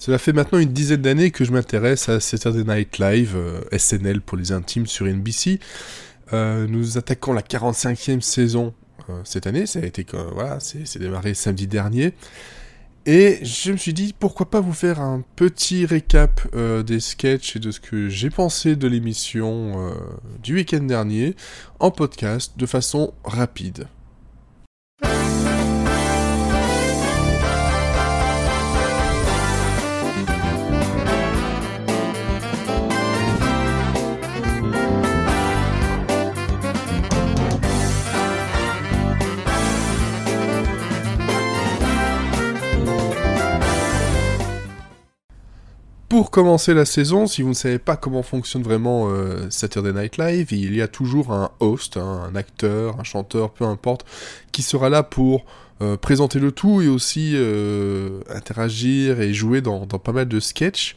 Cela fait maintenant une dizaine d'années que je m'intéresse à Saturday Night Live, euh, SNL pour les intimes sur NBC. Euh, nous attaquons la 45e saison euh, cette année, ça a été voilà, c'est démarré samedi dernier. Et je me suis dit, pourquoi pas vous faire un petit récap des sketchs et de ce que j'ai pensé de l'émission du week-end dernier en podcast de façon rapide. Pour commencer la saison, si vous ne savez pas comment fonctionne vraiment euh, Saturday Night Live, il y a toujours un host, hein, un acteur, un chanteur, peu importe, qui sera là pour euh, présenter le tout et aussi euh, interagir et jouer dans, pas mal de sketchs.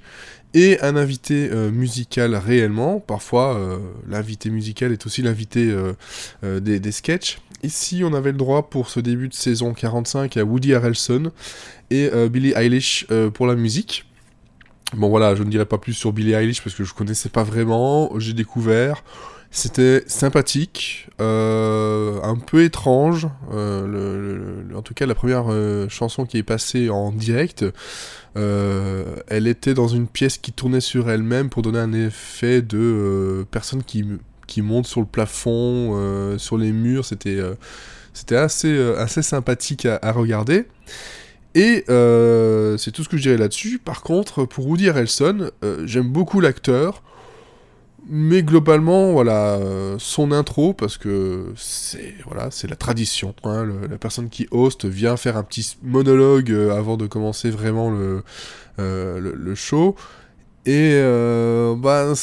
Et un invité musical réellement. Parfois, l'invité musical est aussi l'invité des, sketchs. Ici, on avait le droit pour ce début de saison 45 à Woody Harrelson et Billie Eilish pour la musique. Bon voilà, je ne dirai pas plus sur Billie Eilish parce que je connaissais pas vraiment, j'ai découvert. C'était sympathique, euh, un peu étrange. Euh, en tout cas, la première euh, chanson qui est passée en direct, elle était dans une pièce qui tournait sur elle-même pour donner un effet de personne qui, qui monte sur le plafond, sur les murs. C'était assez sympathique à regarder. Et euh, c'est tout ce que je dirais là-dessus. Par contre, pour Woody Harrelson, euh, j'aime beaucoup l'acteur, mais globalement, voilà, euh, son intro, parce que c'est voilà, la tradition. Hein, la personne qui host vient faire un petit monologue avant de commencer vraiment le, le, show. Et bah,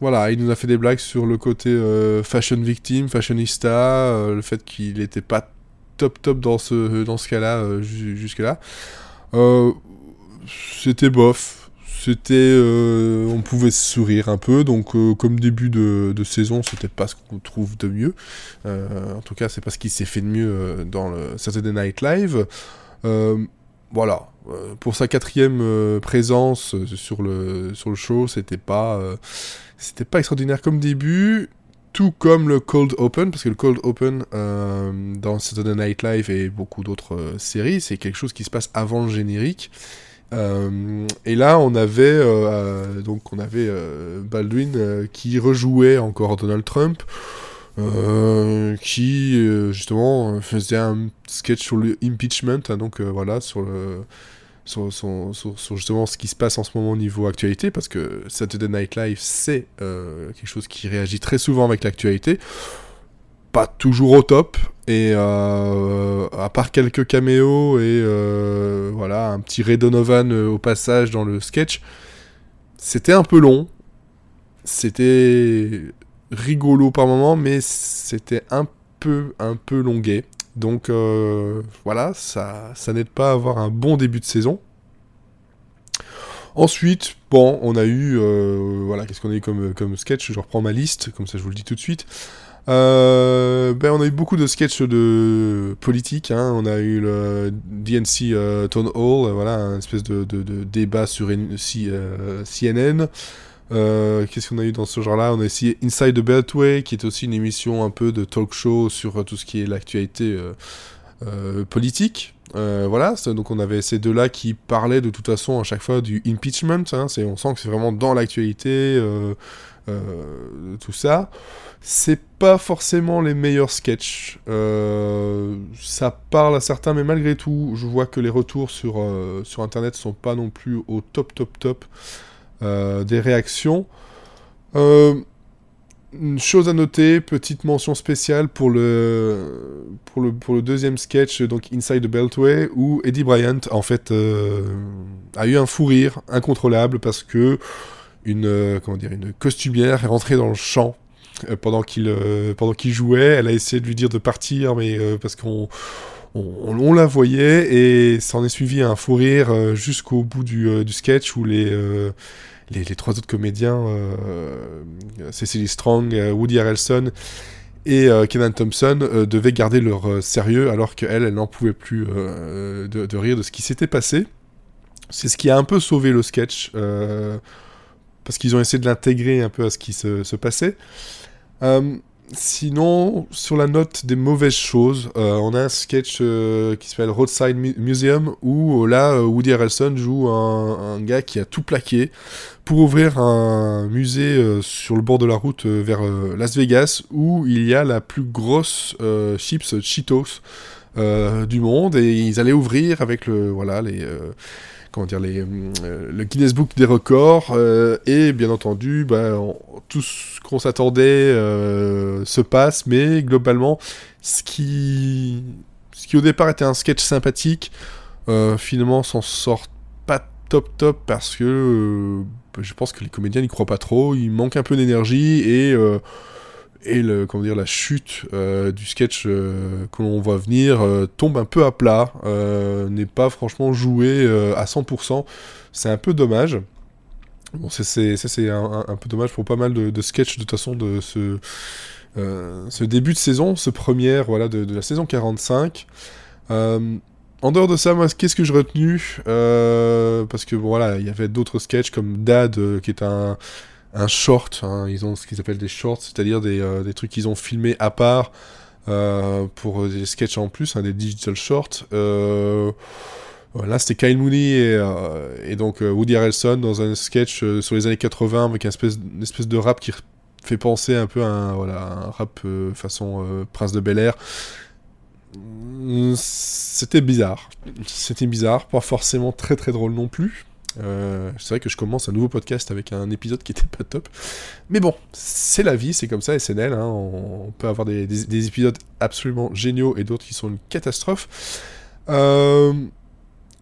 voilà, il nous a fait des blagues sur le côté fashion victime, fashionista, le fait qu'il n'était pas top top dans ce, dans ce cas-là, euh, jusque-là. Euh, c'était bof. C'était. Euh, on pouvait sourire un peu, donc comme début de, de saison, c'était pas ce qu'on trouve de mieux. en tout cas, c'est pas ce qui s'est fait de mieux dans le Saturday Night Live. voilà, pour sa quatrième présence sur le, sur le show, c'était pas, c'était pas extraordinaire comme début tout comme le Cold Open, parce que le Cold Open euh, dans Saturday Night Live et beaucoup d'autres euh, séries, c'est quelque chose qui se passe avant le générique. Euh, et là, on avait donc on avait Baldwin qui rejouait encore Donald Trump, qui justement faisait un sketch sur le impeachment, hein, donc voilà sur le sur, justement ce qui se passe en ce moment au niveau actualité, parce que Saturday Night Live, c'est euh, quelque chose qui réagit très souvent avec l'actualité. Pas toujours au top, et euh, à part quelques caméos et euh, voilà, un petit Ray Donovan au passage dans le sketch, c'était un peu long. C'était rigolo par moment, mais c'était un peu, un peu longué. Donc euh, voilà, ça, n'aide pas à avoir un bon début de saison. Ensuite, bon, on a eu, euh, voilà, qu'est-ce qu'on a eu comme, sketch? Je reprends ma liste, comme ça je vous le dis tout de suite. Euh, ben, on a eu beaucoup de sketchs de politique. Hein. On a eu le DNC Town Hall, voilà, un espèce de, débat sur CNN. Euh, qu'est-ce qu'on a eu dans ce genre-là? On a essayé Inside the Beltway, qui est aussi une émission un peu de talk show sur euh, tout ce qui est l'actualité euh, politique. voilà, donc on avait ces deux-là qui parlaient de toute façon à chaque fois du impeachment. Hein, on sent que c'est vraiment dans l'actualité, tout ça. C'est pas forcément les meilleurs sketchs. ça parle à certains, mais malgré tout, je vois que les retours sur, sur Internet sont pas non plus au top, top, top. Euh, des réactions. Euh, une chose à noter, petite mention spéciale pour le, pour le, deuxième sketch, donc Inside the Beltway, où Eddie Bryant, en fait, euh, a eu un fou rire incontrôlable parce que une, comment dire, une costumière est rentrée dans le champ pendant qu'il pendant jouait. Elle a essayé de lui dire de partir, mais parce qu'on on, la voyait et s'en est suivi un fou rire jusqu'au bout du, du, sketch où les les, trois autres comédiens, euh, Cecily Strong, euh, Woody Harrelson et euh, Kenan Thompson devaient garder leur sérieux alors qu'elle, elle, n'en pouvait plus de, rire de ce qui s'était passé. C'est ce qui a un peu sauvé le sketch, parce qu'ils ont essayé de l'intégrer un peu à ce qui se passait. Sinon, sur la note des mauvaises choses, euh, on a un sketch euh, qui s'appelle Roadside Museum où euh, là, Woody Harrelson joue un, gars qui a tout plaqué pour ouvrir un musée sur le bord de la route vers Las Vegas où il y a la plus grosse chips Cheetos du monde. Et ils allaient ouvrir avec le voilà les comment dire, les, euh, le Guinness Book des records, euh, et bien entendu, bah, tout ce qu'on s'attendait euh, se passe, mais globalement, ce qui, ce qui au départ était un sketch sympathique, finalement s'en sort pas top top parce que je pense que les comédiens n'y croient pas trop, il manque un peu d'énergie et et le, comment dire, la chute euh, du sketch euh, que l'on voit venir euh, tombe un peu à plat, n'est pas franchement joué à 100%. C'est un peu dommage. Bon, c'est un, un, peu dommage pour pas mal de, de sketchs de toute façon de ce, début de saison, ce premier voilà, de, la saison 45. En dehors de ça, moi, qu'est-ce que j'ai retenu? Parce que voilà, il y avait d'autres sketchs comme Dad, qui est un, un short. Hein, ils ont ce qu'ils appellent des shorts, c'est-à-dire des, euh, des trucs qu'ils ont filmés à part euh, pour des sketchs en plus, hein, des digital shorts. Euh, là, c'était Kyle Mooney et, et donc Woody Harrelson dans un sketch sur les années 80 avec une espèce, une espèce de rap qui fait penser un peu à un, voilà, un rap façon Prince de Bel Air. C'était bizarre. C'était bizarre, pas forcément très très drôle non plus. Euh, c'est vrai que je commence un nouveau podcast avec un épisode qui était pas top. Mais bon, c'est la vie, c'est comme ça, SNL. Hein, on, peut avoir des, épisodes absolument géniaux et d'autres qui sont une catastrophe. Euh,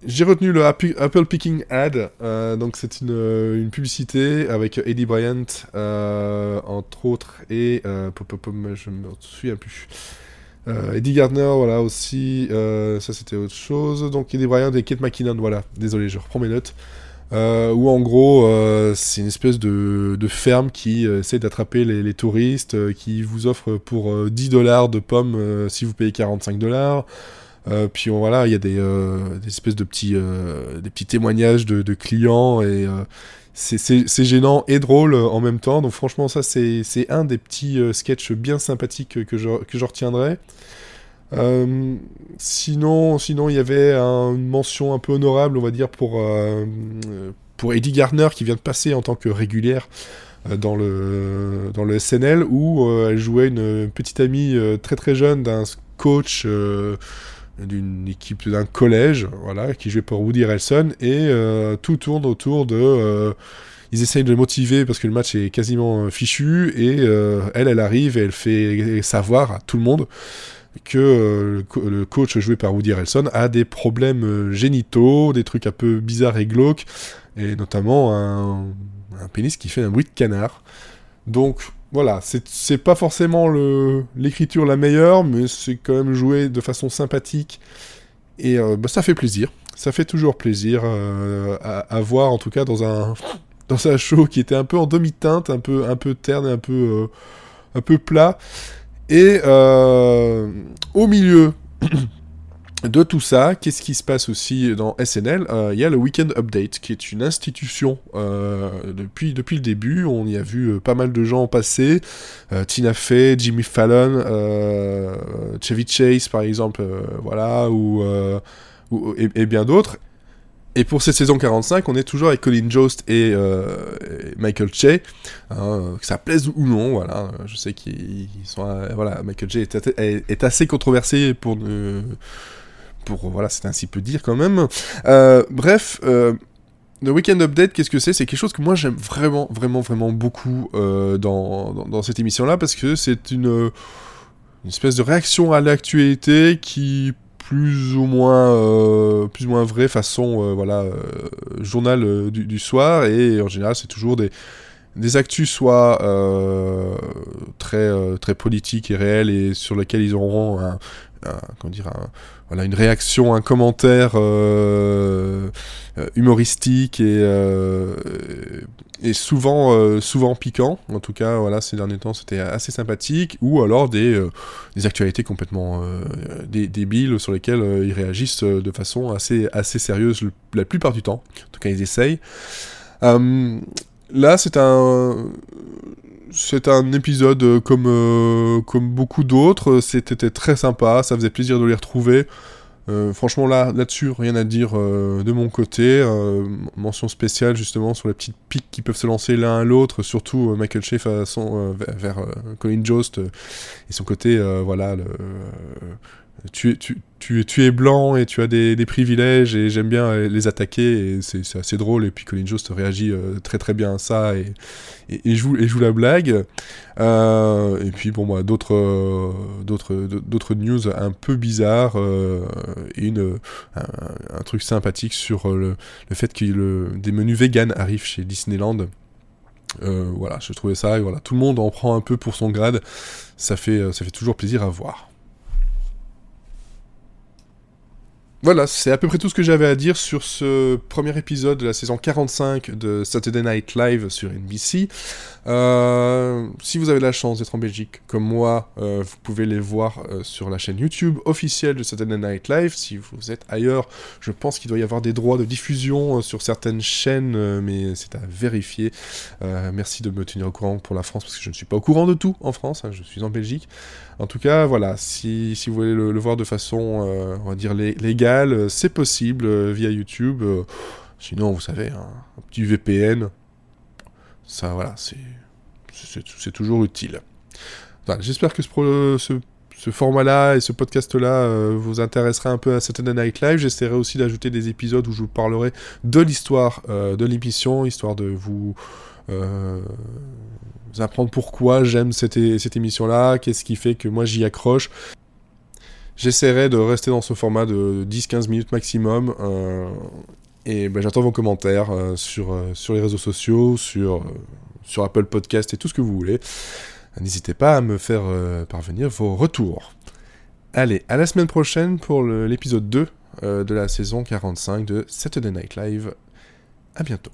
j'ai retenu le Apple Picking Ad. Euh, donc, c'est une, publicité avec Eddie Bryant, entre autres, et. je me souviens plus. Eddie Gardner, voilà aussi. ça, c'était autre chose. Donc, Eddie Bryant et Kate McKinnon, voilà. Désolé, je reprends mes notes. Euh, où en gros euh, c'est une espèce de, ferme qui euh, essaie d'attraper les, touristes, qui vous offre pour 10 dollars de pommes si vous payez 45 dollars. puis voilà, il y a des, espèces de petits, des petits témoignages de, clients et c'est gênant et drôle en même temps. Donc franchement ça c'est un des petits sketchs bien sympathiques que je, que je retiendrai. Euh, sinon, sinon, il y avait une mention un peu honorable, on va dire, pour, euh, pour Eddie Garner, qui vient de passer en tant que régulière euh, dans, le, dans le SNL, où elle jouait une petite amie très très jeune d'un coach d'une équipe d'un collège, voilà, qui jouait pour Woody Harrelson, et tout tourne autour de ils essayent de le motiver parce que le match est quasiment fichu et elle, elle arrive et elle fait savoir à tout le monde que euh, le coach joué par Woody Harrelson a des problèmes euh, génitaux, des trucs un peu bizarres et glauques, et notamment un, pénis qui fait un bruit de canard. Donc voilà, c'est pas forcément l'écriture la meilleure, mais c'est quand même joué de façon sympathique, et euh, bah, ça fait plaisir. Ça fait toujours plaisir à, voir, en tout cas dans un, dans show qui était un peu en demi-teinte, un peu, un peu terne, un peu, un peu plat. Et euh, au milieu de tout ça, qu'est-ce qui se passe aussi dans SNL euh, Il y a le Weekend Update, qui est une institution euh, depuis, depuis le début. On y a vu pas mal de gens passer. Tina Fey, Jimmy Fallon, Chevy Chase par exemple, voilà, ou, et, bien d'autres. Et pour cette saison 45, on est toujours avec Colin Jost et, euh, Michael Che, hein, que ça plaise ou non, voilà. Je sais qu'ils sont, euh, voilà, Michael Che est, assez controversé pour ne, pour voilà, c'est ainsi peu dire quand même. Euh, bref. The Weekend Update, qu'est-ce que c'est? C'est quelque chose que moi j'aime vraiment, vraiment, vraiment beaucoup dans, dans, cette émission-là parce que c'est une, une espèce de réaction à l'actualité qui plus ou moins euh, plus ou moins vrai façon euh, voilà euh, journal du, soir et en général c'est toujours des des actus soit très très politiques et réels et sur lesquels ils auront voilà, une réaction, un commentaire humoristique et, et souvent, souvent piquant. En tout cas, voilà, ces derniers temps, c'était assez sympathique. Ou alors des, des actualités complètement débiles sur lesquelles ils réagissent de façon assez, assez sérieuse la plupart du temps. En tout cas, ils essayent. Là, c'est un c'est un épisode euh, comme, euh, comme beaucoup d'autres. C'était très sympa, ça faisait plaisir de les retrouver. Euh, franchement, là, là-dessus, rien à dire de mon côté. mention spéciale justement sur les petites piques qui peuvent se lancer l'un à l'autre, surtout Michael Shea façon vers, vers Colin Jost et son côté, voilà, le, tu, tu, tu, tu, es blanc et tu as des, des privilèges et j'aime bien les attaquer et c'est assez drôle. Et puis Colin Jost réagit euh, très très bien à ça et, et, joue, et joue la blague. Euh, et puis bon moi d'autres news un peu bizarres euh, et une, un, truc sympathique sur le, le fait que des menus vegan arrivent chez Disneyland. Voilà je trouvais ça voilà tout le monde en prend un peu pour son grade. Ça fait, ça fait toujours plaisir à voir Voilà, c'est à peu près tout ce que j'avais à dire sur ce premier épisode de la saison 45 de Saturday Night Live sur NBC. Euh, si vous avez la chance d'être en Belgique, comme moi, euh, vous pouvez les voir euh, sur la chaîne YouTube officielle de Saturday Night Live. Si vous êtes ailleurs, je pense qu'il doit y avoir des droits de diffusion sur certaines chaînes, mais c'est à vérifier. merci de me tenir au courant pour la France, parce que je ne suis pas au courant de tout en France, hein, je suis en Belgique. En tout cas, voilà, si, si vous voulez le, voir de façon, on va dire, légale, euh, c'est possible euh, via YouTube. Euh, sinon, vous savez, un, petit VPN, ça, voilà, c'est toujours utile. J'espère que ce, format-là et ce podcast-là vous intéressera un peu à Saturday Night Live. J'essaierai aussi d'ajouter des épisodes où je vous parlerai de l'histoire de l'émission, histoire de vous, apprendre pourquoi j'aime cette, cette émission-là, qu'est-ce qui fait que moi j'y accroche. J'essaierai de rester dans ce format de 10-15 minutes maximum. Euh, et ben, j'attends vos commentaires euh, sur, euh, sur les réseaux sociaux, sur, sur Apple Podcast et tout ce que vous voulez. N'hésitez pas à me faire parvenir vos retours. Allez, à la semaine prochaine pour l'épisode 2 de la saison 45 de Saturday Night Live. À bientôt.